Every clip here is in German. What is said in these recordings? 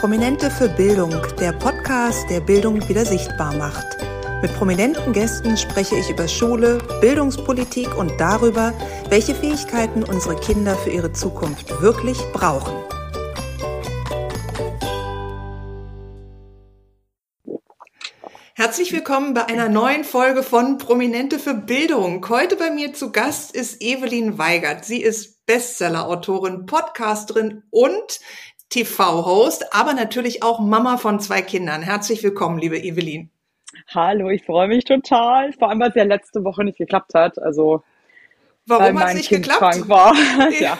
Prominente für Bildung, der Podcast, der Bildung wieder sichtbar macht. Mit prominenten Gästen spreche ich über Schule, Bildungspolitik und darüber, welche Fähigkeiten unsere Kinder für ihre Zukunft wirklich brauchen. Herzlich willkommen bei einer neuen Folge von Prominente für Bildung. Heute bei mir zu Gast ist Evelyn Weigert. Sie ist Bestseller-Autorin, Podcasterin und TV-Host, aber natürlich auch Mama von zwei Kindern. Herzlich willkommen, liebe Evelyn. Hallo, ich freue mich total. Vor allem, weil es ja letzte Woche nicht geklappt hat. Also Warum hat es nicht kind geklappt? Krank war. ja,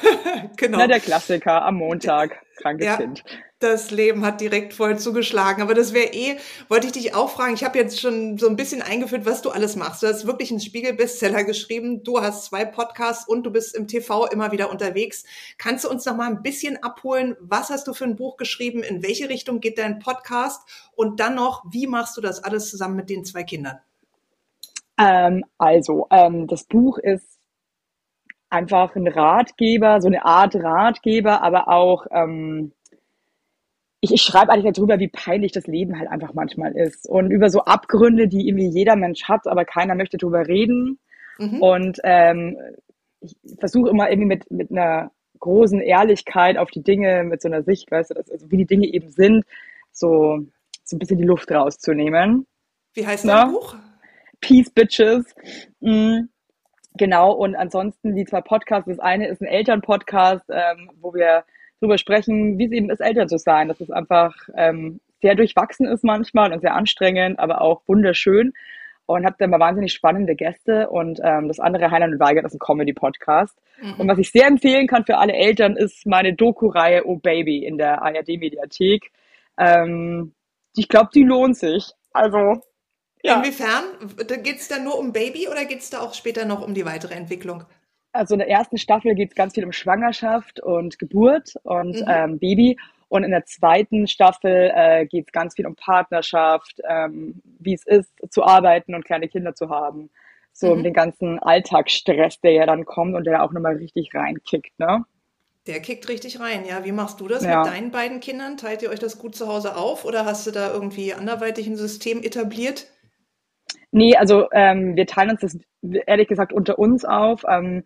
genau. Na, der Klassiker am Montag, krankes Ja. Kind. Das Leben hat direkt voll zugeschlagen. Aber das wäre eh, wollte ich dich auch fragen. Ich habe jetzt schon so ein bisschen eingeführt, was du alles machst. Du hast wirklich einen Spiegel-Bestseller geschrieben. Du hast zwei Podcasts und du bist im TV immer wieder unterwegs. Kannst du uns noch mal ein bisschen abholen? Was hast du für ein Buch geschrieben? In welche Richtung geht dein Podcast? Und dann noch, wie machst du das alles zusammen mit den zwei Kindern? Ähm, also, ähm, das Buch ist einfach ein Ratgeber, so eine Art Ratgeber, aber auch, ähm, ich, ich schreibe eigentlich darüber, wie peinlich das Leben halt einfach manchmal ist und über so Abgründe, die irgendwie jeder Mensch hat, aber keiner möchte drüber reden. Mhm. Und ähm, ich versuche immer irgendwie mit, mit einer großen Ehrlichkeit auf die Dinge, mit so einer Sicht, weißt du, das, also wie die Dinge eben sind, so, so ein bisschen die Luft rauszunehmen. Wie heißt Na? dein Buch? Peace Bitches. Mm, genau, und ansonsten die zwei Podcasts. Das eine ist ein Elternpodcast, ähm, wo wir drüber sprechen, wie es eben ist, Eltern zu sein. Dass es einfach ähm, sehr durchwachsen ist manchmal und sehr anstrengend, aber auch wunderschön. Und habe da immer wahnsinnig spannende Gäste. Und ähm, das andere, Heinlein und Weigert, ist ein Comedy-Podcast. Und was ich sehr empfehlen kann für alle Eltern, ist meine Doku-Reihe Oh Baby in der ARD-Mediathek. Ähm, ich glaube, die lohnt sich. Also, ja. Inwiefern? Geht es da nur um Baby oder geht es da auch später noch um die weitere Entwicklung? Also in der ersten Staffel geht es ganz viel um Schwangerschaft und Geburt und Mhm. ähm, Baby. Und in der zweiten Staffel äh, geht es ganz viel um Partnerschaft, ähm, wie es ist, zu arbeiten und kleine Kinder zu haben. So um Mhm. den ganzen Alltagsstress, der ja dann kommt und der auch nochmal richtig reinkickt, ne? Der kickt richtig rein, ja. Wie machst du das Ja. mit deinen beiden Kindern? Teilt ihr euch das gut zu Hause auf oder hast du da irgendwie anderweitig ein System etabliert? Nee, also ähm, wir teilen uns das ehrlich gesagt unter uns auf. Ähm,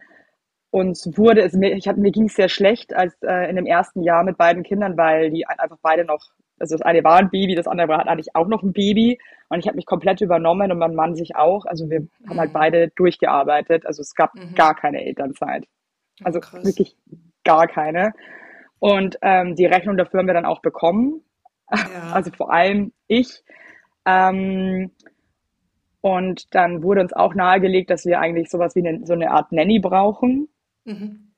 uns wurde es mir, ich hab, mir ging es sehr schlecht als äh, in dem ersten Jahr mit beiden Kindern, weil die ein- einfach beide noch, also das eine war ein Baby, das andere war hat eigentlich auch noch ein Baby und ich habe mich komplett übernommen und mein Mann sich auch. Also wir haben halt Mhm. beide durchgearbeitet. Also es gab Mhm. gar keine Elternzeit. Oh, Also krass. wirklich gar keine. Und ähm, die Rechnung dafür haben wir dann auch bekommen. Ja. Also vor allem ich. Ähm, und dann wurde uns auch nahegelegt, dass wir eigentlich sowas wie eine, so eine Art Nanny brauchen. Mhm.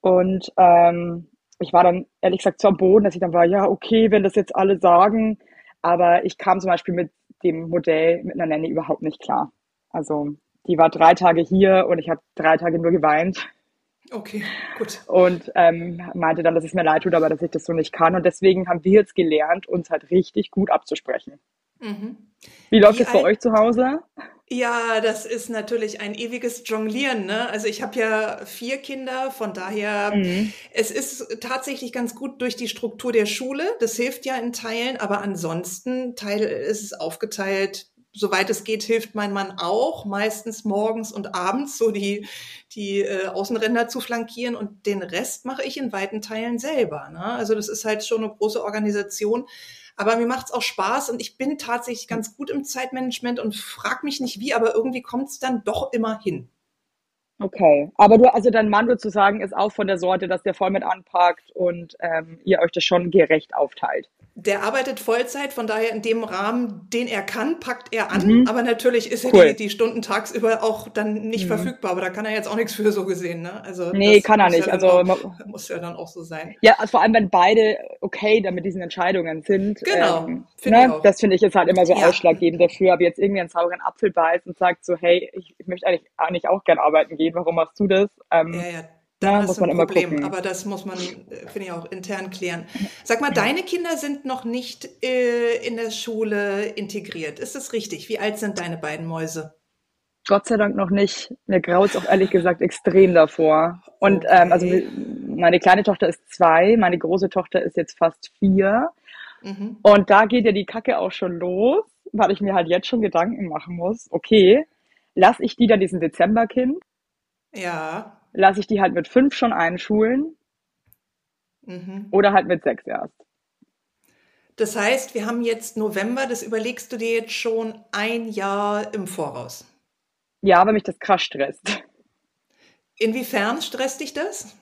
Und ähm, ich war dann ehrlich gesagt so am Boden, dass ich dann war, ja, okay, wenn das jetzt alle sagen. Aber ich kam zum Beispiel mit dem Modell mit einer Nanny überhaupt nicht klar. Also die war drei Tage hier und ich habe drei Tage nur geweint Okay, gut. und ähm, meinte dann, dass es mir leid tut, aber dass ich das so nicht kann. Und deswegen haben wir jetzt gelernt, uns halt richtig gut abzusprechen. Mhm. Wie läuft es bei euch zu Hause? Ja, das ist natürlich ein ewiges Jonglieren, ne? Also ich habe ja vier Kinder, von daher, Mhm. es ist tatsächlich ganz gut durch die Struktur der Schule. Das hilft ja in Teilen, aber ansonsten Teil ist es aufgeteilt. Soweit es geht, hilft mein Mann auch, meistens morgens und abends so die, die äh, Außenränder zu flankieren und den Rest mache ich in weiten Teilen selber. Ne? Also das ist halt schon eine große Organisation. Aber mir macht's auch Spaß und ich bin tatsächlich ganz gut im Zeitmanagement und frag mich nicht wie, aber irgendwie kommt's dann doch immer hin. Okay. Aber du, also dein Mann sozusagen ist auch von der Sorte, dass der voll mit anpackt und ähm, ihr euch das schon gerecht aufteilt. Der arbeitet Vollzeit, von daher in dem Rahmen, den er kann, packt er an. Mhm. Aber natürlich ist er Cool. die, die Stunden tagsüber auch dann nicht Mhm. verfügbar. Aber da kann er jetzt auch nichts für so gesehen. Ne? Also Nee, kann er ja nicht. dann Also auch, muss ja dann auch so sein. Ja, also vor allem, wenn beide okay dann mit diesen Entscheidungen sind. Genau, Ähm, finde ich ne? auch. Das finde ich ist halt immer so Ja. ausschlaggebend dafür. Aber jetzt irgendwie einen sauren Apfel beißt und sagt so, hey, ich, möchte eigentlich, eigentlich auch gern arbeiten gehen, warum machst du das? Ähm, Ja, ja, Ja, da muss du ein man immer Problem. gucken. Aber das muss man, äh, finde ich, auch intern klären. Sag mal, deine Kinder sind noch nicht äh, in der Schule integriert. Ist das richtig? Wie alt sind deine beiden Mäuse? Gott sei Dank noch nicht. Mir graut es auch ehrlich gesagt extrem davor. Und Okay. ähm, also meine kleine Tochter ist zwei, meine große Tochter ist jetzt fast vier. Mhm. Und da geht ja die Kacke auch schon los, weil ich mir halt jetzt schon Gedanken machen muss, okay, lasse ich die dann diesen Dezemberkind? Ja. Lasse ich die halt mit fünf schon einschulen? Mhm. Oder halt mit sechs erst? Das heißt, wir haben jetzt November, das überlegst du dir jetzt schon ein Jahr im Voraus. Ja, weil mich das krass stresst. Inwiefern stresst dich das?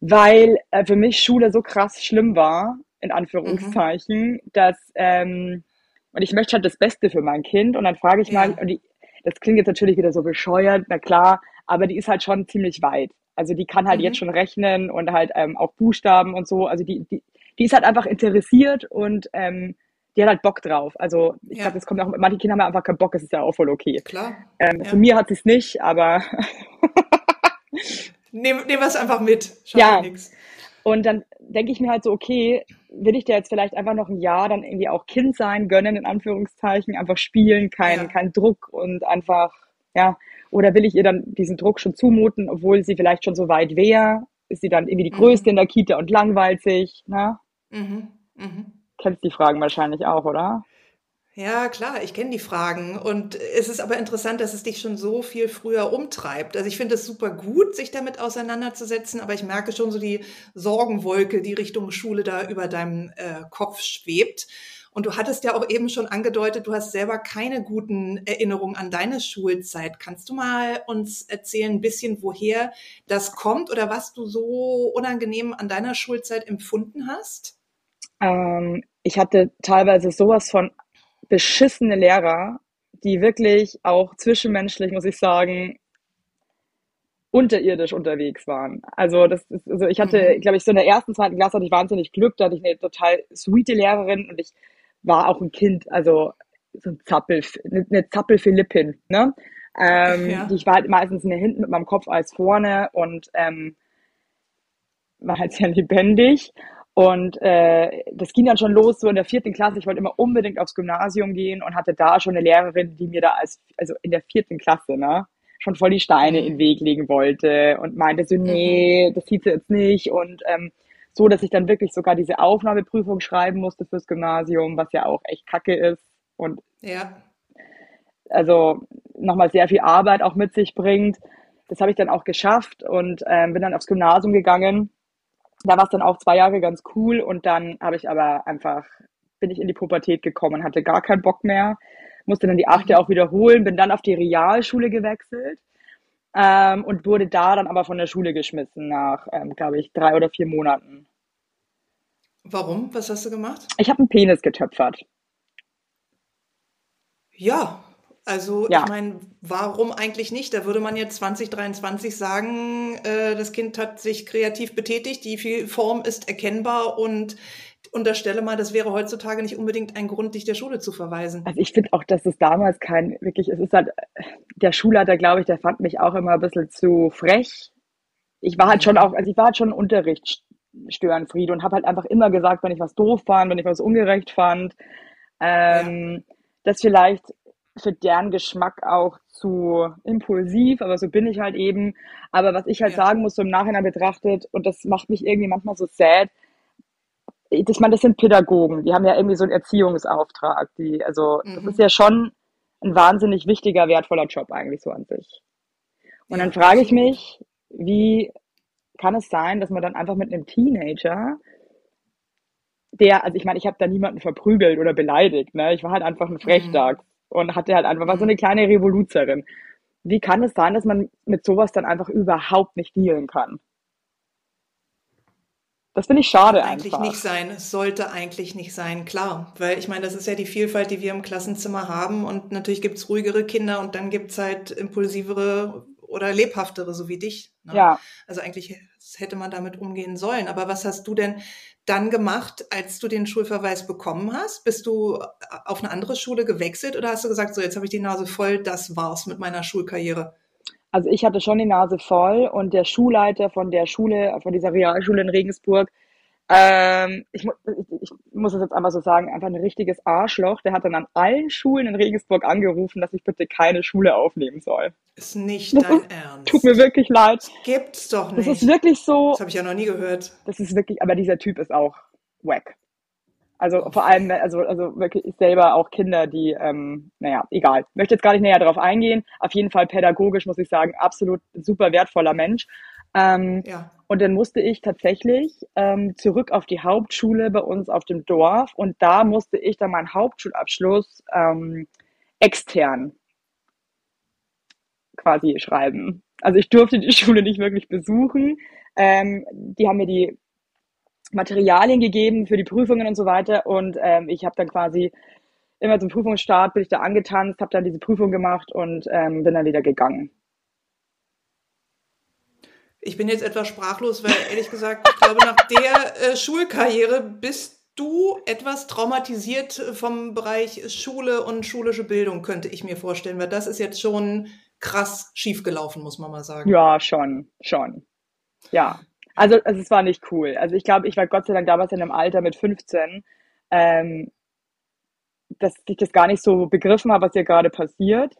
Weil äh, für mich Schule so krass schlimm war, in Anführungszeichen, mhm. dass, ähm, und ich möchte halt das Beste für mein Kind und dann frage ich ja. mal, und die, das klingt jetzt natürlich wieder so bescheuert, na klar, aber die ist halt schon ziemlich weit. Also die kann halt mhm. jetzt schon rechnen und halt ähm, auch Buchstaben und so. Also die, die, die ist halt einfach interessiert und ähm, die hat halt Bock drauf. Also ich ja. glaube, das kommt auch, manche Kinder haben einfach keinen Bock, das ist ja auch voll okay. Klar. Ähm, ja. Für mir hat sie es nicht, aber Nehmen nehm wir es einfach mit. Schaut ja. Nix. Und dann denke ich mir halt so, okay, will ich dir jetzt vielleicht einfach noch ein Jahr dann irgendwie auch Kind sein, gönnen, in Anführungszeichen, einfach spielen, kein, ja. kein Druck und einfach, ja, oder will ich ihr dann diesen Druck schon zumuten, obwohl sie vielleicht schon so weit wäre? Ist sie dann irgendwie die mhm. Größte in der Kita und langweilt sich, ne? Mhm. Mhm. Kennst die Fragen wahrscheinlich auch, oder? Ja, klar, ich kenne die Fragen. Und es ist aber interessant, dass es dich schon so viel früher umtreibt. Also ich finde es super gut, sich damit auseinanderzusetzen, aber ich merke schon so die Sorgenwolke, die Richtung Schule da über deinem äh, Kopf schwebt. Und du hattest ja auch eben schon angedeutet, du hast selber keine guten Erinnerungen an deine Schulzeit. Kannst du mal uns erzählen, ein bisschen, woher das kommt oder was du so unangenehm an deiner Schulzeit empfunden hast? Ähm, ich hatte teilweise sowas von beschissene Lehrer, die wirklich auch zwischenmenschlich, muss ich sagen, unterirdisch unterwegs waren. Also das ist, also ich hatte, mhm. glaube ich, so in der ersten, zweiten Klasse hatte ich wahnsinnig Glück, da hatte ich eine total sweete Lehrerin und ich war auch ein Kind, also so ein Zappel, eine Zappel-Philippin, ne? Ähm, ja. ich war halt meistens mehr hinten mit meinem Kopf als vorne und ähm, war halt sehr lebendig. Und äh, das ging dann schon los, so in der vierten Klasse. Ich wollte immer unbedingt aufs Gymnasium gehen und hatte da schon eine Lehrerin, die mir da als, also in der vierten Klasse, ne, schon voll die Steine mhm. in den Weg legen wollte und meinte so, nee, mhm. das sieht sie jetzt nicht. Und ähm, so, dass ich dann wirklich sogar diese Aufnahmeprüfung schreiben musste fürs Gymnasium, was ja auch echt kacke ist. Und ja. also nochmal sehr viel Arbeit auch mit sich bringt. Das habe ich dann auch geschafft und ähm, bin dann aufs Gymnasium gegangen da war es dann auch zwei Jahre ganz cool und dann habe ich aber einfach, bin ich in die Pubertät gekommen, hatte gar keinen Bock mehr, musste dann die achte mhm. auch wiederholen, bin dann auf die Realschule gewechselt ähm, und wurde da dann aber von der Schule geschmissen nach, ähm, glaube ich, drei oder vier Monaten. Warum? Was hast du gemacht? Ich habe einen Penis getöpfert. Ja, also ja. ich meine, warum eigentlich nicht? Da würde man jetzt 2023 sagen, äh, das Kind hat sich kreativ betätigt, die Form ist erkennbar und unterstelle mal, das wäre heutzutage nicht unbedingt ein Grund, dich der Schule zu verweisen. Also ich finde auch, dass es damals kein wirklich, es ist halt, der Schulleiter, glaube ich, der fand mich auch immer ein bisschen zu frech. Ich war halt schon auch, also ich war halt schon Unterrichtsstörenfried und habe halt einfach immer gesagt, wenn ich was doof fand, wenn ich was ungerecht fand, ähm, ja. dass vielleicht für deren Geschmack auch zu impulsiv, aber so bin ich halt eben. Aber was ich halt ja. sagen muss, so im Nachhinein betrachtet, und das macht mich irgendwie manchmal so sad, ich meine, das sind Pädagogen, die haben ja irgendwie so einen Erziehungsauftrag. Die, also mhm. das ist ja schon ein wahnsinnig wichtiger, wertvoller Job eigentlich so an sich. Und dann frage ich mich, wie kann es sein, dass man dann einfach mit einem Teenager, der, also ich meine, ich habe da niemanden verprügelt oder beleidigt, ne? Ich war halt einfach ein Frechdachs. Mhm und hatte halt einfach, war so eine kleine Revoluzerin. Wie kann es sein, dass man mit sowas dann einfach überhaupt nicht dealen kann? Das finde ich schade eigentlich einfach. nicht sein. Es sollte eigentlich nicht sein, klar. Weil ich meine, das ist ja die Vielfalt, die wir im Klassenzimmer haben. Und natürlich gibt es ruhigere Kinder und dann gibt es halt impulsivere oder lebhaftere, so wie dich. Ne? Ja. Also eigentlich hätte man damit umgehen sollen. Aber was hast du denn dann gemacht, als du den Schulverweis bekommen hast? Bist du auf eine andere Schule gewechselt oder hast du gesagt, so jetzt habe ich die Nase voll, das war's mit meiner Schulkarriere? Also ich hatte schon die Nase voll und der Schulleiter von der Schule, von dieser Realschule in Regensburg, ähm, ich, ich, ich, muss es jetzt einfach so sagen, einfach ein richtiges Arschloch. Der hat dann an allen Schulen in Regensburg angerufen, dass ich bitte keine Schule aufnehmen soll. Ist nicht das dein ist, Ernst. Tut mir wirklich leid. Das gibt's doch nicht. Das ist wirklich so. Das habe ich ja noch nie gehört. Das ist wirklich, aber dieser Typ ist auch wack. Also vor allem, also, also wirklich selber auch Kinder, die, ähm, naja, egal. Möchte jetzt gar nicht näher darauf eingehen. Auf jeden Fall pädagogisch, muss ich sagen, absolut super wertvoller Mensch. Ähm, ja. Und dann musste ich tatsächlich ähm, zurück auf die Hauptschule bei uns auf dem Dorf und da musste ich dann meinen Hauptschulabschluss ähm, extern quasi schreiben. Also ich durfte die Schule nicht wirklich besuchen. Ähm, die haben mir die Materialien gegeben für die Prüfungen und so weiter. Und ähm, ich habe dann quasi immer zum Prüfungsstart bin ich da angetanzt, habe dann diese Prüfung gemacht und ähm, bin dann wieder gegangen. Ich bin jetzt etwas sprachlos, weil ehrlich gesagt, ich glaube, nach der äh, Schulkarriere bist du etwas traumatisiert vom Bereich Schule und schulische Bildung, könnte ich mir vorstellen, weil das ist jetzt schon krass schiefgelaufen, muss man mal sagen. Ja, schon, schon. Ja. Also, also es war nicht cool. Also ich glaube, ich war Gott sei Dank damals in einem Alter mit 15, ähm, dass ich das gar nicht so begriffen habe, was hier gerade passiert.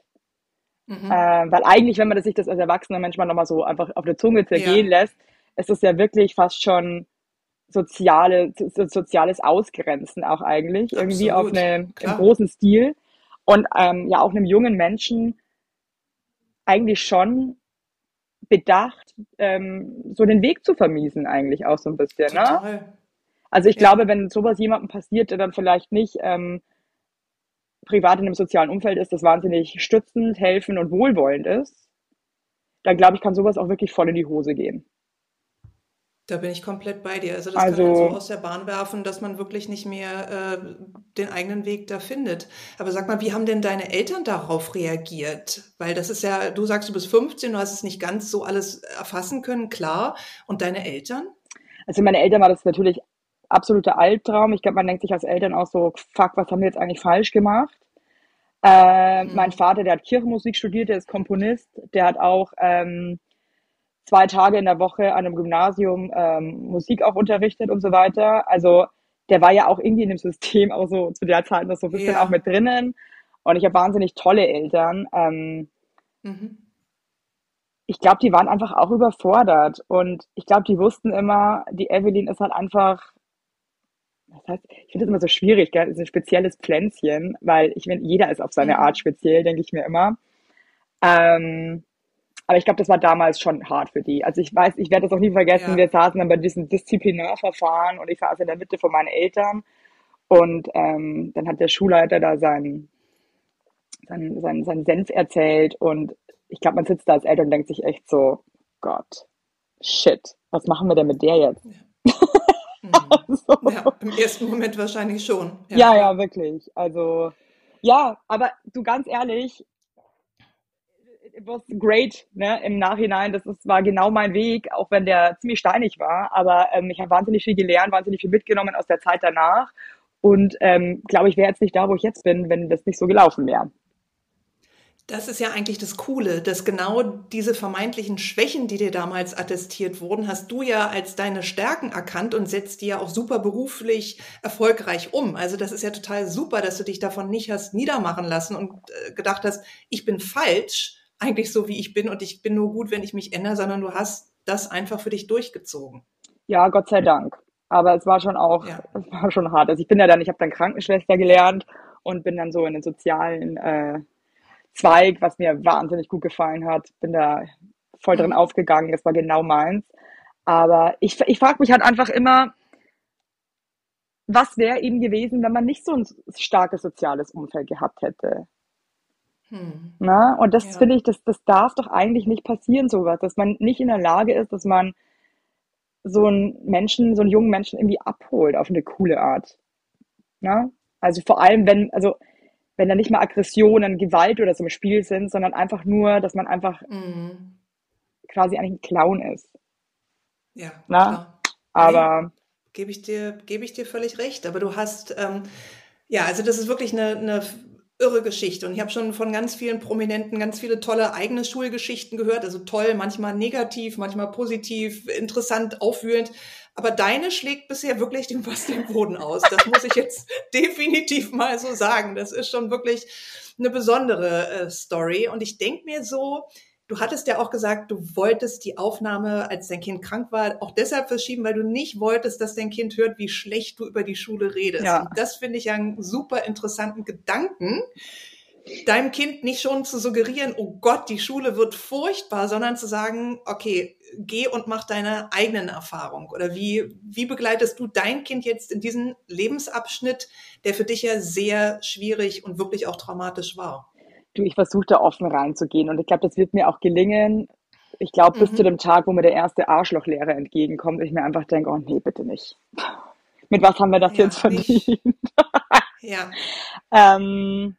Mhm. Äh, weil eigentlich, wenn man das sich das als erwachsener Mensch mal nochmal so einfach auf der Zunge zergehen ja. lässt, ist es ja wirklich fast schon soziale, so, soziales Ausgrenzen auch eigentlich, Absolut. irgendwie auf eine, im großen Stil. Und ähm, ja auch einem jungen Menschen eigentlich schon bedacht, ähm, so den Weg zu vermiesen, eigentlich auch so ein bisschen. Ne? Also ich ja. glaube, wenn sowas jemandem passiert, der dann vielleicht nicht ähm, privat in einem sozialen Umfeld ist, das wahnsinnig stützend, helfend und wohlwollend ist, dann glaube ich, kann sowas auch wirklich voll in die Hose gehen. Da bin ich komplett bei dir. Also das also, kann man so aus der Bahn werfen, dass man wirklich nicht mehr äh, den eigenen Weg da findet. Aber sag mal, wie haben denn deine Eltern darauf reagiert? Weil das ist ja, du sagst, du bist 15, du hast es nicht ganz so alles erfassen können, klar. Und deine Eltern? Also meine Eltern war das natürlich absoluter Albtraum. Ich glaube, man denkt sich als Eltern auch so, fuck, was haben wir jetzt eigentlich falsch gemacht? Äh, mhm. Mein Vater, der hat Kirchenmusik studiert, der ist Komponist, der hat auch ähm, zwei Tage in der Woche an einem Gymnasium ähm, Musik auch unterrichtet und so weiter. Also der war ja auch irgendwie in dem System auch so zu der Zeit noch so ein bisschen ja. auch mit drinnen. Und ich habe wahnsinnig tolle Eltern. Ähm, mhm. Ich glaube, die waren einfach auch überfordert. Und ich glaube, die wussten immer, die Evelyn ist halt einfach, das heißt, ich finde das immer so schwierig, gell? ist ein spezielles Pflänzchen, weil ich finde, jeder ist auf seine mhm. Art speziell, denke ich mir immer. Ähm, aber ich glaube, das war damals schon hart für die. Also ich weiß, ich werde das auch nie vergessen. Ja. Wir saßen dann bei diesem Disziplinarverfahren und ich saß in der Mitte von meinen Eltern. Und ähm, dann hat der Schulleiter da seinen, seinen, seinen, seinen Senf erzählt. Und ich glaube, man sitzt da als Eltern und denkt sich echt so, Gott, shit, was machen wir denn mit der jetzt? Ja. Also, ja, im ersten Moment wahrscheinlich schon. Ja. ja, ja, wirklich. Also, ja, aber du ganz ehrlich, was great, ne, im Nachhinein. Das ist, war genau mein Weg, auch wenn der ziemlich steinig war. Aber ähm, ich habe wahnsinnig viel gelernt, wahnsinnig viel mitgenommen aus der Zeit danach. Und ähm, glaube ich, wäre jetzt nicht da, wo ich jetzt bin, wenn das nicht so gelaufen wäre. Das ist ja eigentlich das Coole, dass genau diese vermeintlichen Schwächen, die dir damals attestiert wurden, hast du ja als deine Stärken erkannt und setzt die ja auch super beruflich erfolgreich um. Also das ist ja total super, dass du dich davon nicht hast niedermachen lassen und äh, gedacht hast, ich bin falsch, eigentlich so, wie ich bin und ich bin nur gut, wenn ich mich ändere, sondern du hast das einfach für dich durchgezogen. Ja, Gott sei Dank. Aber es war schon auch, ja. es war schon hart. Also ich bin ja dann, ich habe dann Krankenschwester gelernt und bin dann so in den sozialen äh, Zweig, was mir wahnsinnig gut gefallen hat. Bin da voll drin mhm. aufgegangen. Das war genau meins. Aber ich, ich frage mich halt einfach immer, was wäre eben gewesen, wenn man nicht so ein starkes soziales Umfeld gehabt hätte? Hm. Na, und das ja. finde ich, das, das darf doch eigentlich nicht passieren, sowas, dass man nicht in der Lage ist, dass man so einen Menschen, so einen jungen Menschen irgendwie abholt auf eine coole Art. Na? Also vor allem, wenn, also wenn da nicht mal Aggressionen, Gewalt oder so im Spiel sind, sondern einfach nur, dass man einfach mhm. quasi eigentlich ein Clown ist. Ja, Na? Klar. Aber nee, gebe ich dir, gebe ich dir völlig recht. Aber du hast, ähm, ja, also das ist wirklich eine, eine irre Geschichte. Und ich habe schon von ganz vielen Prominenten ganz viele tolle eigene Schulgeschichten gehört. Also toll, manchmal negativ, manchmal positiv, interessant, aufwühlend. Aber deine schlägt bisher wirklich den was den Boden aus. Das muss ich jetzt definitiv mal so sagen. Das ist schon wirklich eine besondere äh, Story. Und ich denke mir so, Du hattest ja auch gesagt, du wolltest die Aufnahme, als dein Kind krank war, auch deshalb verschieben, weil du nicht wolltest, dass dein Kind hört, wie schlecht du über die Schule redest. Ja. Und das finde ich einen super interessanten Gedanken deinem Kind nicht schon zu suggerieren, oh Gott, die Schule wird furchtbar, sondern zu sagen, okay, geh und mach deine eigenen Erfahrungen. Oder wie, wie begleitest du dein Kind jetzt in diesen Lebensabschnitt, der für dich ja sehr schwierig und wirklich auch traumatisch war? Du, ich versuche da offen reinzugehen und ich glaube, das wird mir auch gelingen. Ich glaube, bis mhm. zu dem Tag, wo mir der erste Arschlochlehrer entgegenkommt, ich mir einfach denke, oh nee, bitte nicht. Mit was haben wir das ja, jetzt verdient? ja. ähm,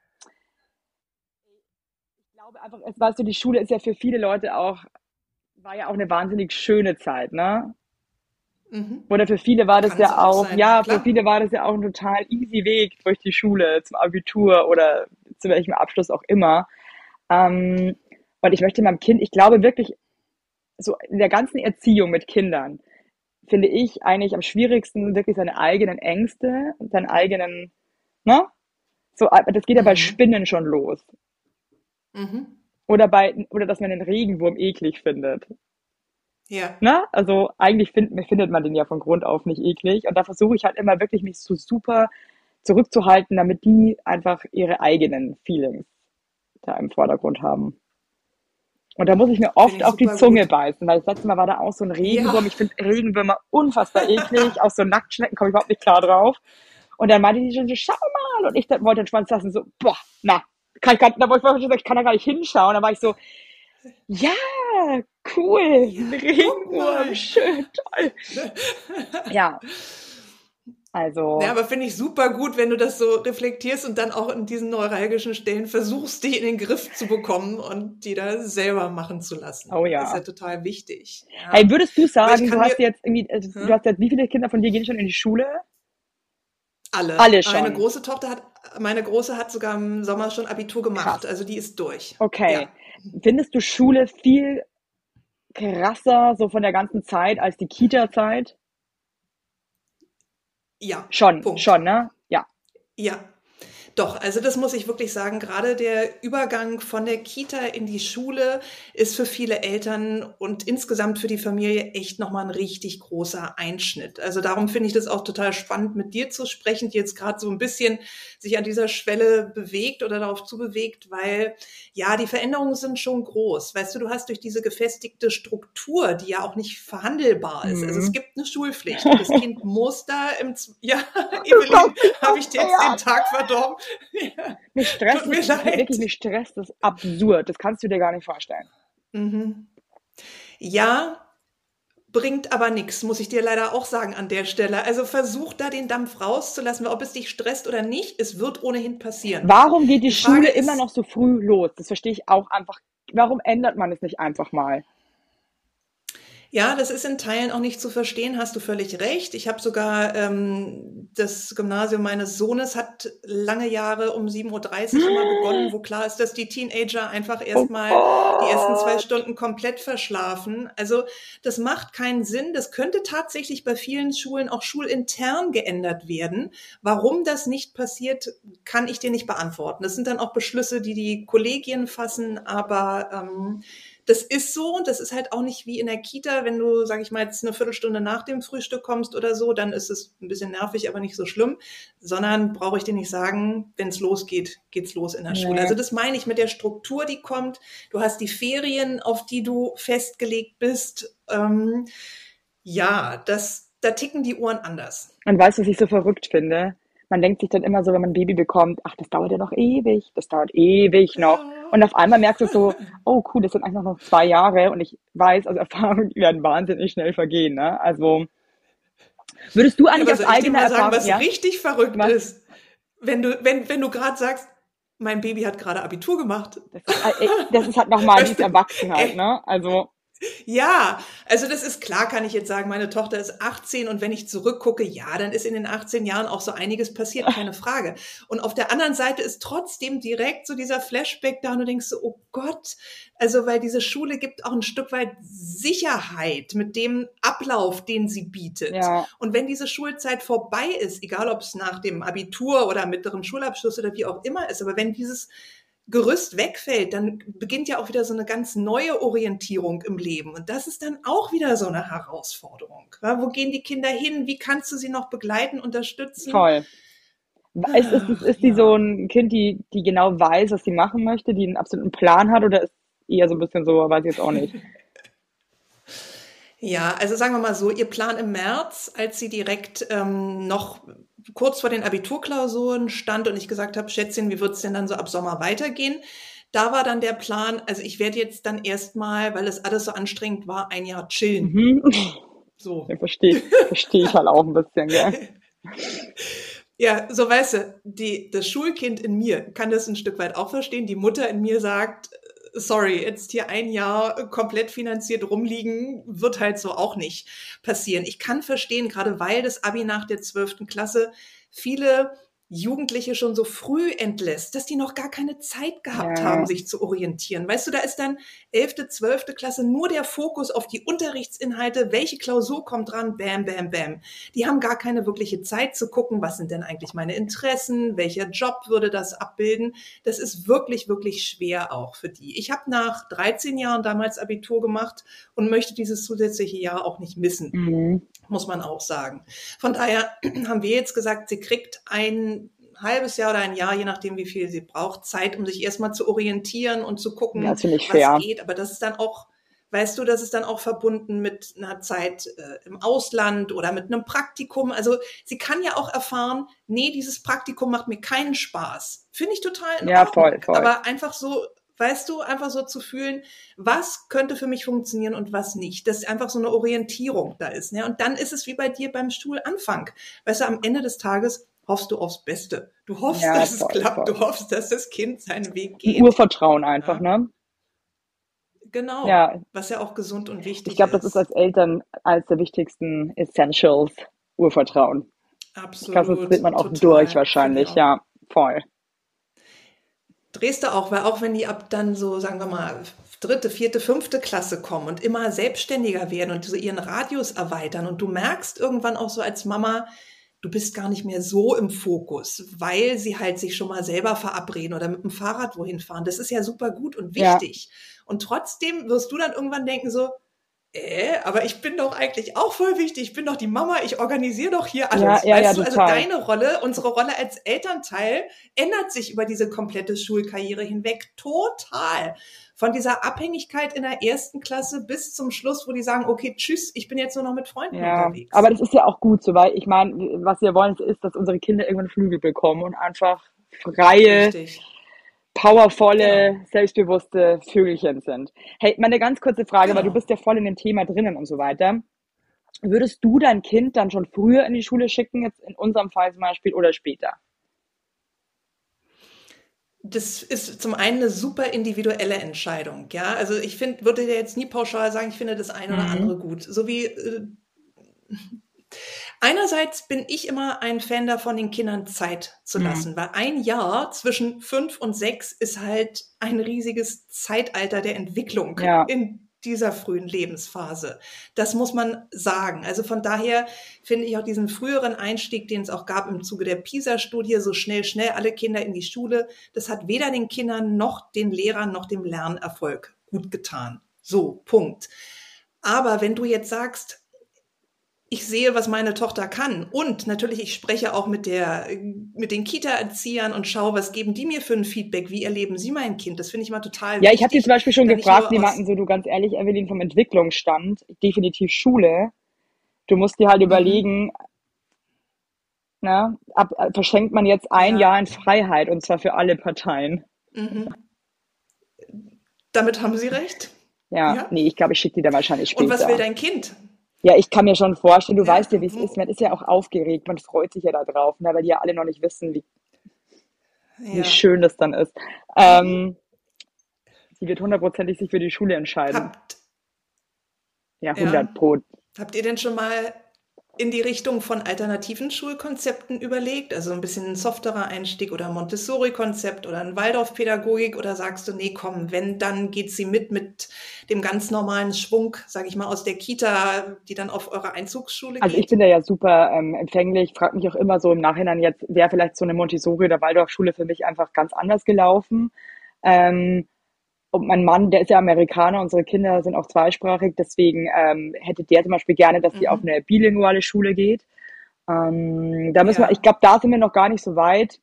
glaube einfach, es weißt du, die Schule ist ja für viele Leute auch, war ja auch eine wahnsinnig schöne Zeit, ne? Mhm. Oder für viele war das Kann ja auch, sein, ja, klar. für viele war das ja auch ein total easy Weg durch die Schule zum Abitur oder zu welchem Abschluss auch immer. Ähm, und ich möchte meinem Kind, ich glaube wirklich, so in der ganzen Erziehung mit Kindern, finde ich eigentlich am schwierigsten wirklich seine eigenen Ängste und seinen eigenen, ne? So, das geht ja bei mhm. Spinnen schon los. Mhm. Oder bei, oder dass man den Regenwurm eklig findet. Ja. Na, also eigentlich find, findet man den ja von Grund auf nicht eklig. Und da versuche ich halt immer wirklich mich so super zurückzuhalten, damit die einfach ihre eigenen Feelings da im Vordergrund haben. Und da muss ich mir oft ich auf die Zunge gut. beißen, weil das letzte Mal war da auch so ein Regenwurm. Ja. Ich finde Regenwürmer unfassbar eklig. auch so Nacktschnecken komme ich überhaupt nicht klar drauf. Und dann meinte die schon so, schau mal. Und ich wollte den Schwanz lassen, so, boah, na, kann ich gar, da wollte ich, ich kann da gar nicht hinschauen. Da war ich so, ja, cool, ja, Regenwurm, schön, toll. ja. Also. Ja, aber finde ich super gut, wenn du das so reflektierst und dann auch in diesen neuralgischen Stellen versuchst, die in den Griff zu bekommen und die da selber machen zu lassen. Oh ja. Das ist ja total wichtig. Ja. Hey, würdest du sagen, du hast jetzt irgendwie, äh, hm? du hast jetzt, wie viele Kinder von dir gehen schon in die Schule? Alle. Alle schon. Meine große Tochter hat, meine große hat sogar im Sommer schon Abitur gemacht. Krass. Also die ist durch. Okay. Ja. Findest du Schule viel krasser, so von der ganzen Zeit, als die Kita-Zeit? Ja. Schon, Punkt. schon, ne? Ja. Ja. Doch, also das muss ich wirklich sagen, gerade der Übergang von der Kita in die Schule ist für viele Eltern und insgesamt für die Familie echt nochmal ein richtig großer Einschnitt. Also darum finde ich das auch total spannend, mit dir zu sprechen, die jetzt gerade so ein bisschen sich an dieser Schwelle bewegt oder darauf zubewegt, weil ja, die Veränderungen sind schon groß. Weißt du, du hast durch diese gefestigte Struktur, die ja auch nicht verhandelbar ist. Mhm. Also es mhm. gibt eine Schulpflicht. Das Kind muss da im, Z ja, Evelyn, habe ich dir jetzt den Tag verdorben. Ja. Mich stresst Tut mir das, wirklich, mich stresst das absurd. Das kannst du dir gar nicht vorstellen. Mhm. Ja, bringt aber nichts, muss ich dir leider auch sagen an der Stelle. Also versuch da den Dampf rauszulassen, ob es dich stresst oder nicht. Es wird ohnehin passieren. Warum geht die, die Schule immer noch so früh los? Das verstehe ich auch einfach. Warum ändert man es nicht einfach mal? Ja, das ist in Teilen auch nicht zu verstehen, hast du völlig recht. Ich habe sogar ähm, das Gymnasium meines Sohnes hat lange Jahre um 7.30 Uhr immer begonnen, wo klar ist, dass die Teenager einfach erstmal oh die ersten zwei Stunden komplett verschlafen. Also das macht keinen Sinn. Das könnte tatsächlich bei vielen Schulen auch schulintern geändert werden. Warum das nicht passiert, kann ich dir nicht beantworten. Das sind dann auch Beschlüsse, die die Kollegien fassen, aber ähm, das ist so und das ist halt auch nicht wie in der Kita, wenn du, sag ich mal, jetzt eine Viertelstunde nach dem Frühstück kommst oder so, dann ist es ein bisschen nervig, aber nicht so schlimm, sondern brauche ich dir nicht sagen, wenn es losgeht, geht's los in der nee. Schule. Also das meine ich mit der Struktur, die kommt. Du hast die Ferien, auf die du festgelegt bist. Ähm, ja, das, da ticken die Uhren anders. Und weißt du, was ich so verrückt finde? Man denkt sich dann immer so, wenn man ein Baby bekommt, ach, das dauert ja noch ewig, das dauert ewig noch. Und auf einmal merkst du so, oh cool, das sind eigentlich noch zwei Jahre und ich weiß aus Erfahrung, die werden wahnsinnig schnell vergehen. Ne? Also würdest du eigentlich ja, aus eigener Erfahrung sagen, was ja? richtig verrückt was? ist, wenn du wenn wenn du gerade sagst, mein Baby hat gerade Abitur gemacht. Das ist, äh, das ist halt nochmal die Erwachsenheit, ne? Also ja, also das ist klar, kann ich jetzt sagen, meine Tochter ist 18 und wenn ich zurückgucke, ja, dann ist in den 18 Jahren auch so einiges passiert, keine Frage. Und auf der anderen Seite ist trotzdem direkt so dieser Flashback da und du denkst so, oh Gott, also weil diese Schule gibt auch ein Stück weit Sicherheit mit dem Ablauf, den sie bietet. Ja. Und wenn diese Schulzeit vorbei ist, egal ob es nach dem Abitur oder mittleren Schulabschluss oder wie auch immer ist, aber wenn dieses Gerüst wegfällt, dann beginnt ja auch wieder so eine ganz neue Orientierung im Leben. Und das ist dann auch wieder so eine Herausforderung. Wo gehen die Kinder hin? Wie kannst du sie noch begleiten, unterstützen? Toll. Ist, ist, ist, ist die ja. so ein Kind, die, die genau weiß, was sie machen möchte, die einen absoluten Plan hat oder ist eher so ein bisschen so, weiß ich jetzt auch nicht? Ja, also sagen wir mal so, ihr Plan im März, als sie direkt ähm, noch kurz vor den Abiturklausuren stand und ich gesagt habe, Schätzchen, wie wird's denn dann so ab Sommer weitergehen? Da war dann der Plan, also ich werde jetzt dann erstmal, weil es alles so anstrengend war, ein Jahr chillen. Mhm. So. Ja, verstehe versteh ich halt auch ein bisschen, gell? Ja, so weißt du, die, das Schulkind in mir kann das ein Stück weit auch verstehen. Die Mutter in mir sagt, sorry, jetzt hier ein Jahr komplett finanziert rumliegen, wird halt so auch nicht passieren. Ich kann verstehen, gerade weil das Abi nach der zwölften Klasse viele Jugendliche schon so früh entlässt, dass die noch gar keine Zeit gehabt ja. haben, sich zu orientieren. Weißt du, da ist dann elfte, zwölfte Klasse nur der Fokus auf die Unterrichtsinhalte, welche Klausur kommt dran, bam, bam, bam. Die haben gar keine wirkliche Zeit zu gucken, was sind denn eigentlich meine Interessen, welcher Job würde das abbilden. Das ist wirklich, wirklich schwer auch für die. Ich habe nach 13 Jahren damals Abitur gemacht und möchte dieses zusätzliche Jahr auch nicht missen. Mhm muss man auch sagen. Von daher haben wir jetzt gesagt, sie kriegt ein halbes Jahr oder ein Jahr, je nachdem, wie viel sie braucht, Zeit, um sich erstmal zu orientieren und zu gucken, was fair. geht. Aber das ist dann auch, weißt du, das ist dann auch verbunden mit einer Zeit äh, im Ausland oder mit einem Praktikum. Also sie kann ja auch erfahren, nee, dieses Praktikum macht mir keinen Spaß. Finde ich total in Ja, voll, voll. Aber einfach so weißt du, einfach so zu fühlen, was könnte für mich funktionieren und was nicht. Dass einfach so eine Orientierung da ist. Ne? Und dann ist es wie bei dir beim Stuhlanfang. Weißt du, am Ende des Tages hoffst du aufs Beste. Du hoffst, ja, dass voll, es klappt. Voll. Du hoffst, dass das Kind seinen Weg geht. Urvertrauen einfach, ja. ne? Genau. Ja. Was ja auch gesund und wichtig ist. Ich glaube, das ist als Eltern eines der wichtigsten Essentials, Urvertrauen. Absolut. Ich glaube, das wird man auch total, durch wahrscheinlich, genau. ja, voll drehst du auch, weil auch wenn die ab dann so, sagen wir mal, dritte, vierte, fünfte Klasse kommen und immer selbstständiger werden und so ihren Radius erweitern und du merkst irgendwann auch so als Mama, du bist gar nicht mehr so im Fokus, weil sie halt sich schon mal selber verabreden oder mit dem Fahrrad wohin fahren. Das ist ja super gut und wichtig. Ja. Und trotzdem wirst du dann irgendwann denken so, äh, aber ich bin doch eigentlich auch voll wichtig. Ich bin doch die Mama, ich organisiere doch hier alles. Ja, ja, weißt ja, du, also deine Rolle, unsere Rolle als Elternteil ändert sich über diese komplette Schulkarriere hinweg total. Von dieser Abhängigkeit in der ersten Klasse bis zum Schluss, wo die sagen, okay, tschüss, ich bin jetzt nur noch mit Freunden ja, unterwegs. Aber das ist ja auch gut so, weil ich meine, was wir wollen, ist, dass unsere Kinder irgendwann Flügel bekommen und einfach freie, Richtig powervolle, genau. selbstbewusste Vögelchen sind. Hey, meine ganz kurze Frage, genau. weil du bist ja voll in dem Thema drinnen und so weiter. Würdest du dein Kind dann schon früher in die Schule schicken, jetzt in unserem Fall zum Beispiel, oder später? Das ist zum einen eine super individuelle Entscheidung, ja. Also ich finde, würde dir jetzt nie pauschal sagen, ich finde das eine mhm. oder andere gut. So wie äh, Einerseits bin ich immer ein Fan davon, den Kindern Zeit zu mhm. lassen, mhm. weil ein Jahr zwischen fünf und sechs ist halt ein riesiges Zeitalter der Entwicklung ja. in dieser frühen Lebensphase. Das muss man sagen. Also von daher finde ich auch diesen früheren Einstieg, den es auch gab im Zuge der PISA-Studie, so schnell, schnell alle Kinder in die Schule, das hat weder den Kindern noch den Lehrern noch dem Lernerfolg gut getan. So, Punkt. Aber wenn du jetzt sagst, ich sehe, was meine Tochter kann. Und natürlich, ich spreche auch mit der, mit den Kita-Erziehern und schaue, was geben die mir für ein Feedback? Wie erleben sie mein Kind? Das finde ich mal total Ja, ich habe die zum Beispiel schon gefragt, die meinten so, du ganz ehrlich, Evelyn, vom Entwicklungsstand, definitiv Schule. Du musst dir halt mhm. überlegen, na, ab, äh, verschenkt man jetzt ein ja. Jahr in Freiheit und zwar für alle Parteien. Mhm. Damit haben Sie recht. Ja, ja. nee, ich glaube, ich schicke die dann wahrscheinlich später. Und was will dein Kind? Ja, ich kann mir schon vorstellen, du ja. weißt ja, wie es ist. Man ist ja auch aufgeregt, man freut sich ja da drauf, ne, weil die ja alle noch nicht wissen, wie, ja. wie schön das dann ist. Ähm, sie wird hundertprozentig sich für die Schule entscheiden. Habt, ja, 100 ja. Pro. Habt ihr denn schon mal in die Richtung von alternativen Schulkonzepten überlegt? Also ein bisschen ein softerer Einstieg oder Montessori-Konzept oder ein Waldorf-Pädagogik? Oder sagst du, nee, komm, wenn, dann geht sie mit mit dem ganz normalen Schwung, sage ich mal, aus der Kita, die dann auf eure Einzugsschule geht? Also ich bin da ja super ähm, empfänglich, frage mich auch immer so im Nachhinein jetzt, wäre vielleicht so eine Montessori- oder Waldorfschule für mich einfach ganz anders gelaufen. Ähm, und mein Mann, der ist ja Amerikaner, unsere Kinder sind auch zweisprachig, deswegen ähm, hätte der zum Beispiel gerne, dass sie mhm. auf eine bilinguale Schule geht. Ähm, da müssen ja. wir, ich glaube, da sind wir noch gar nicht so weit.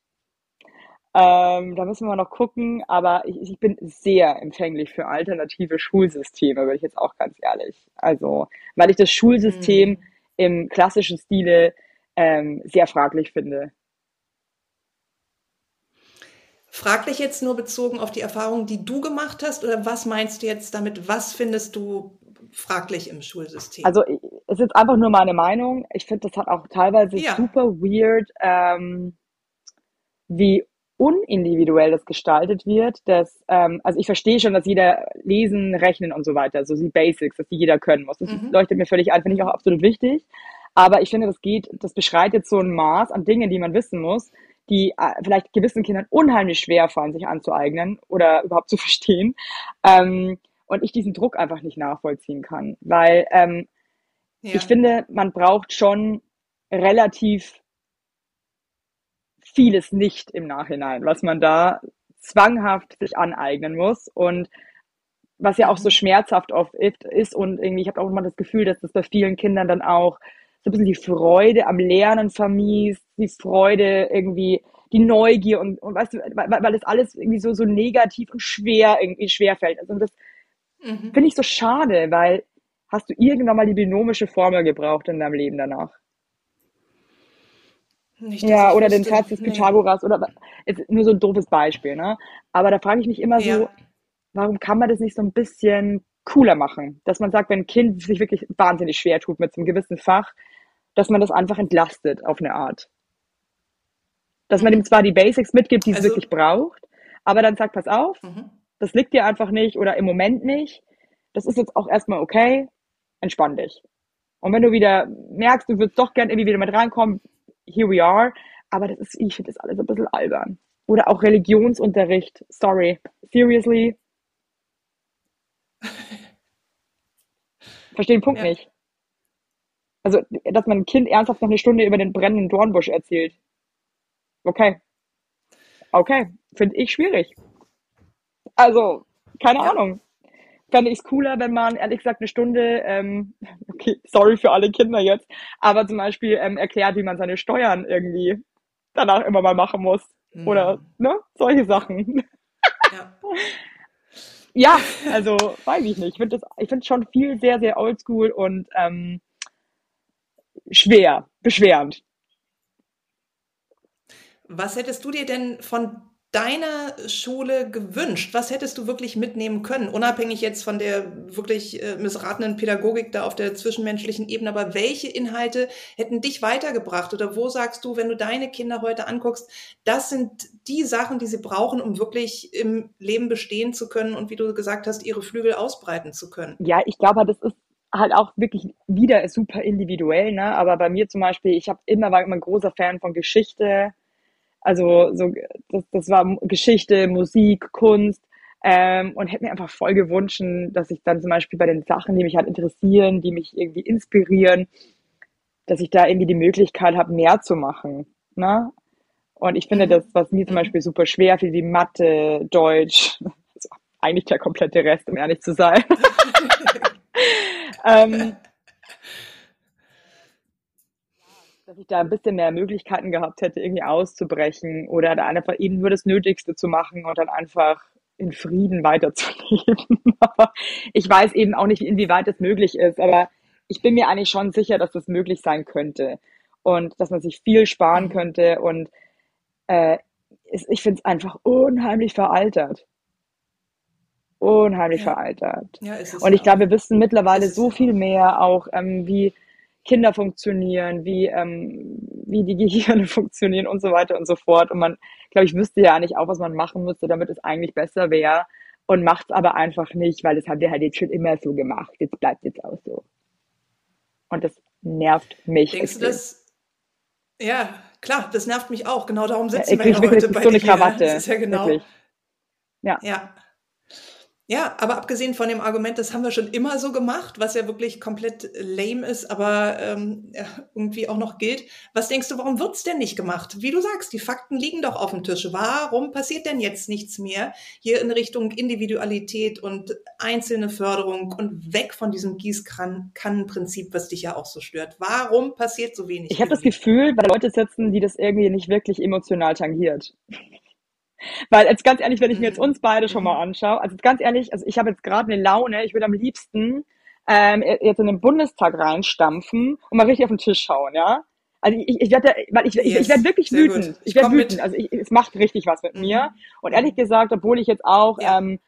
Ähm, da müssen wir noch gucken, aber ich, ich, bin sehr empfänglich für alternative Schulsysteme, würde ich jetzt auch ganz ehrlich. Also, weil ich das Schulsystem mhm. im klassischen Stile ähm, sehr fraglich finde. Fraglich jetzt nur bezogen auf die Erfahrungen, die du gemacht hast, oder was meinst du jetzt damit? Was findest du fraglich im Schulsystem? Also es ist einfach nur meine Meinung. Ich finde, das hat auch teilweise ja. super weird, ähm, wie unindividuell das gestaltet wird. Dass, ähm, also ich verstehe schon, dass jeder lesen, rechnen und so weiter, so die Basics, dass die jeder können muss. Das mhm. leuchtet mir völlig ein, finde ich auch absolut wichtig. Aber ich finde, das geht, das beschreitet so ein Maß an Dingen, die man wissen muss, die äh, vielleicht gewissen Kindern unheimlich schwer fallen, sich anzueignen oder überhaupt zu verstehen. Ähm, und ich diesen Druck einfach nicht nachvollziehen kann. Weil ähm, ja. ich finde, man braucht schon relativ vieles nicht im Nachhinein, was man da zwanghaft sich aneignen muss und was ja auch so mhm. schmerzhaft oft ist und irgendwie, ich habe auch immer das Gefühl, dass das bei vielen Kindern dann auch so ein bisschen die Freude am Lernen vermisst, die Freude irgendwie, die Neugier und, und weißt du, weil, weil das alles irgendwie so, so negativ und schwer irgendwie schwerfällt. Also das mhm. finde ich so schade, weil hast du irgendwann mal die binomische Formel gebraucht in deinem Leben danach? Nicht, ja, oder den Satz des Pythagoras nee. oder ist nur so ein doofes Beispiel, ne? Aber da frage ich mich immer ja. so, warum kann man das nicht so ein bisschen cooler machen? Dass man sagt, wenn ein Kind sich wirklich wahnsinnig schwer tut mit so einem gewissen Fach, dass man das einfach entlastet auf eine Art. Dass man ihm zwar die Basics mitgibt, die es also, wirklich braucht, aber dann sagt, pass auf, mhm. das liegt dir einfach nicht oder im Moment nicht. Das ist jetzt auch erstmal okay, entspann dich. Und wenn du wieder merkst, du würdest doch gern irgendwie wieder mit reinkommen, here we are. Aber das ist, ich finde das alles ein bisschen albern. Oder auch Religionsunterricht. Sorry. Seriously. Verstehe den Punkt ja. nicht. Also, dass man ein Kind ernsthaft noch eine Stunde über den brennenden Dornbusch erzählt. Okay. Okay. Finde ich schwierig. Also, keine ja. Ahnung. Fände ich es cooler, wenn man, ehrlich gesagt, eine Stunde, ähm, okay, sorry für alle Kinder jetzt, aber zum Beispiel ähm, erklärt, wie man seine Steuern irgendwie danach immer mal machen muss. Mhm. Oder, ne? Solche Sachen. Ja. ja, also, weiß ich nicht. Ich finde es schon viel sehr, sehr oldschool und ähm, schwer, beschwerend. Was hättest du dir denn von deiner Schule gewünscht? Was hättest du wirklich mitnehmen können? Unabhängig jetzt von der wirklich äh, missratenen Pädagogik da auf der zwischenmenschlichen Ebene, aber welche Inhalte hätten dich weitergebracht? Oder wo sagst du, wenn du deine Kinder heute anguckst, das sind die Sachen, die sie brauchen, um wirklich im Leben bestehen zu können und wie du gesagt hast, ihre Flügel ausbreiten zu können? Ja, ich glaube, das ist halt auch wirklich wieder super individuell, ne? Aber bei mir zum Beispiel, ich habe immer war immer ein großer Fan von Geschichte. Also so, das, das war Geschichte, Musik, Kunst ähm, und hätte mir einfach voll gewünscht, dass ich dann zum Beispiel bei den Sachen, die mich halt interessieren, die mich irgendwie inspirieren, dass ich da irgendwie die Möglichkeit habe, mehr zu machen. Ne? Und ich finde, das, was mir zum mhm. Beispiel super schwer fiel, wie Mathe, Deutsch, also eigentlich der komplette Rest, um ehrlich zu sein. ähm, dass ich da ein bisschen mehr Möglichkeiten gehabt hätte, irgendwie auszubrechen oder da einfach eben nur das Nötigste zu machen und dann einfach in Frieden weiterzuleben. ich weiß eben auch nicht, inwieweit das möglich ist, aber ich bin mir eigentlich schon sicher, dass das möglich sein könnte und dass man sich viel sparen könnte und äh, ich finde es einfach unheimlich veraltert unheimlich ja. veraltert. Ja, und ich glaube, wir wissen mittlerweile so viel mehr auch, ähm, wie Kinder funktionieren, wie, ähm, wie die Gehirne funktionieren und so weiter und so fort. Und man, glaube ich, wüsste ja eigentlich auch, was man machen müsste, damit es eigentlich besser wäre und macht es aber einfach nicht, weil das haben wir halt jetzt schon immer so gemacht. Jetzt bleibt jetzt auch so. Und das nervt mich. Denkst du das? Ja, klar, das nervt mich auch. Genau darum sitzen ja, wir ja heute bei so eine Krawatte. Das ist ja genau. Wirklich. Ja. ja. Ja, aber abgesehen von dem Argument, das haben wir schon immer so gemacht, was ja wirklich komplett lame ist, aber ähm, irgendwie auch noch gilt. Was denkst du, warum wird's denn nicht gemacht? Wie du sagst, die Fakten liegen doch auf dem Tisch. Warum passiert denn jetzt nichts mehr hier in Richtung Individualität und einzelne Förderung und weg von diesem Gießkannenprinzip, was dich ja auch so stört? Warum passiert so wenig? Ich habe das Gefühl, weil Leute sitzen, die das irgendwie nicht wirklich emotional tangiert. Weil jetzt ganz ehrlich, wenn ich mir jetzt mhm. uns beide schon mal mhm. anschaue, also ganz ehrlich, also ich habe jetzt gerade eine Laune, ich würde am liebsten ähm, jetzt in den Bundestag reinstampfen und mal richtig auf den Tisch schauen, ja. Also ich, ich werde, weil ich, yes, ich, ich werde wirklich wütend. Ich, ich werde wütend. Mit. Also ich, es macht richtig was mit mhm. mir. Und ehrlich gesagt, obwohl ich jetzt auch ja. ähm,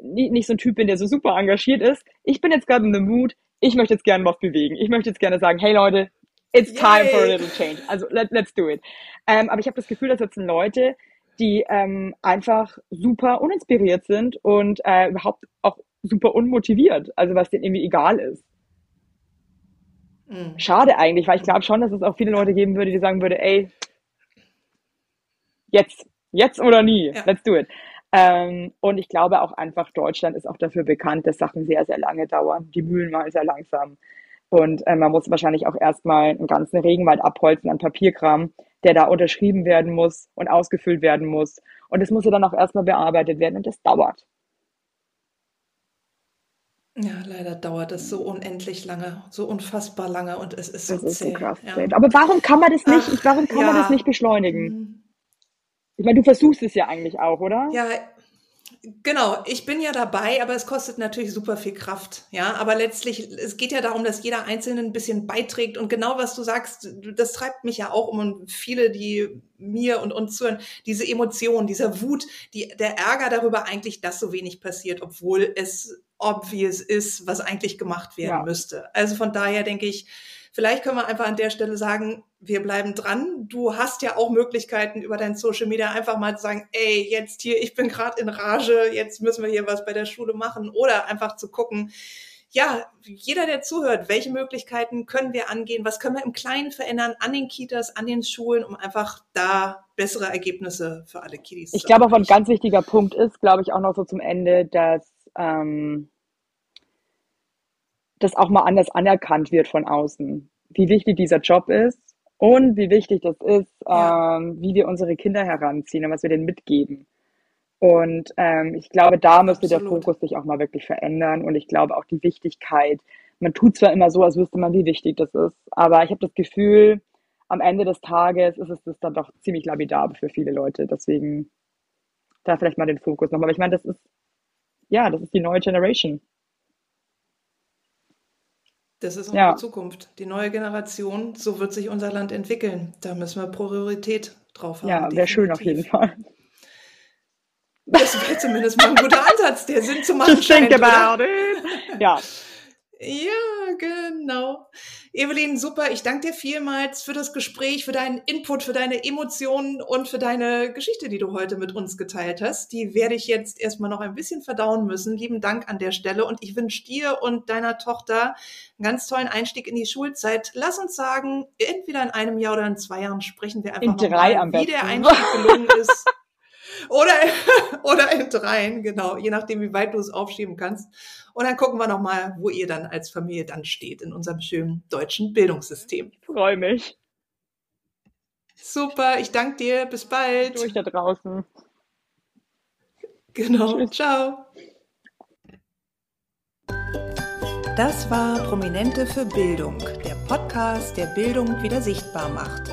nicht, nicht so ein Typ bin, der so super engagiert ist, ich bin jetzt gerade in the mood. Ich möchte jetzt gerne was bewegen. Ich möchte jetzt gerne sagen, hey Leute, it's time Yay. for a little change. Also let, let's do it. Ähm, aber ich habe das Gefühl, dass jetzt Leute, die ähm, einfach super uninspiriert sind und äh, überhaupt auch super unmotiviert, also was denen irgendwie egal ist. Mhm. Schade eigentlich, weil ich glaube schon, dass es auch viele Leute geben würde, die sagen würde, ey, jetzt, jetzt oder nie, ja. let's do it. Ähm, und ich glaube auch einfach, Deutschland ist auch dafür bekannt, dass Sachen sehr, sehr lange dauern. Die Mühlen mal sehr langsam. Und äh, man muss wahrscheinlich auch erstmal einen ganzen Regenwald abholzen an Papierkram, der da unterschrieben werden muss und ausgefüllt werden muss. Und es muss ja dann auch erstmal bearbeitet werden und das dauert. Ja, leider dauert es so unendlich lange, so unfassbar lange und es ist so das ist zäh. So krass ja. Aber warum kann man das nicht, Ach, warum kann ja. man das nicht beschleunigen? Mhm. Ich meine, du versuchst es ja eigentlich auch, oder? Ja, Genau, ich bin ja dabei, aber es kostet natürlich super viel Kraft. Ja, aber letztlich, es geht ja darum, dass jeder Einzelne ein bisschen beiträgt. Und genau was du sagst, das treibt mich ja auch um und viele, die mir und uns zuhören, diese Emotion, dieser Wut, die, der Ärger darüber eigentlich, dass so wenig passiert, obwohl es obvious ist, was eigentlich gemacht werden ja. müsste. Also von daher denke ich, Vielleicht können wir einfach an der Stelle sagen, wir bleiben dran. Du hast ja auch Möglichkeiten über dein Social Media einfach mal zu sagen, ey, jetzt hier, ich bin gerade in Rage, jetzt müssen wir hier was bei der Schule machen oder einfach zu gucken, ja, jeder, der zuhört, welche Möglichkeiten können wir angehen? Was können wir im Kleinen verändern an den Kitas, an den Schulen, um einfach da bessere Ergebnisse für alle Kiddies zu haben? Ich glaube, auch ein ganz wichtiger Punkt ist, glaube ich, auch noch so zum Ende, dass ähm, das auch mal anders anerkannt wird von außen, wie wichtig dieser Job ist und wie wichtig das ist, ja. ähm, wie wir unsere Kinder heranziehen und was wir denen mitgeben. Und ähm, ich glaube, da müsste Absolut. der Fokus sich auch mal wirklich verändern. Und ich glaube auch die Wichtigkeit. Man tut zwar immer so, als wüsste man, wie wichtig das ist, aber ich habe das Gefühl, am Ende des Tages ist es das dann doch ziemlich labidabel für viele Leute. Deswegen da vielleicht mal den Fokus nochmal. Aber ich meine, das ist, ja, das ist die neue Generation. Das ist unsere ja. Zukunft. Die neue Generation, so wird sich unser Land entwickeln. Da müssen wir Priorität drauf haben. Ja, wäre schön auf jeden Fall. Das wäre zumindest mal ein guter Ansatz, der Sinn zu machen Just scheint, think about oder? it. Ja. Ja, genau. Evelyn, super. Ich danke dir vielmals für das Gespräch, für deinen Input, für deine Emotionen und für deine Geschichte, die du heute mit uns geteilt hast. Die werde ich jetzt erstmal noch ein bisschen verdauen müssen. Lieben Dank an der Stelle und ich wünsche dir und deiner Tochter einen ganz tollen Einstieg in die Schulzeit. Lass uns sagen, entweder in einem Jahr oder in zwei Jahren sprechen wir einfach in drei mal, wie der Einstieg gelungen ist. Oder, oder in dreien, genau, je nachdem, wie weit du es aufschieben kannst. Und dann gucken wir nochmal, wo ihr dann als Familie dann steht in unserem schönen deutschen Bildungssystem. Freue mich. Super, ich danke dir. Bis bald. Durch da draußen. Genau. Tschüss. Ciao. Das war Prominente für Bildung, der Podcast, der Bildung wieder sichtbar macht.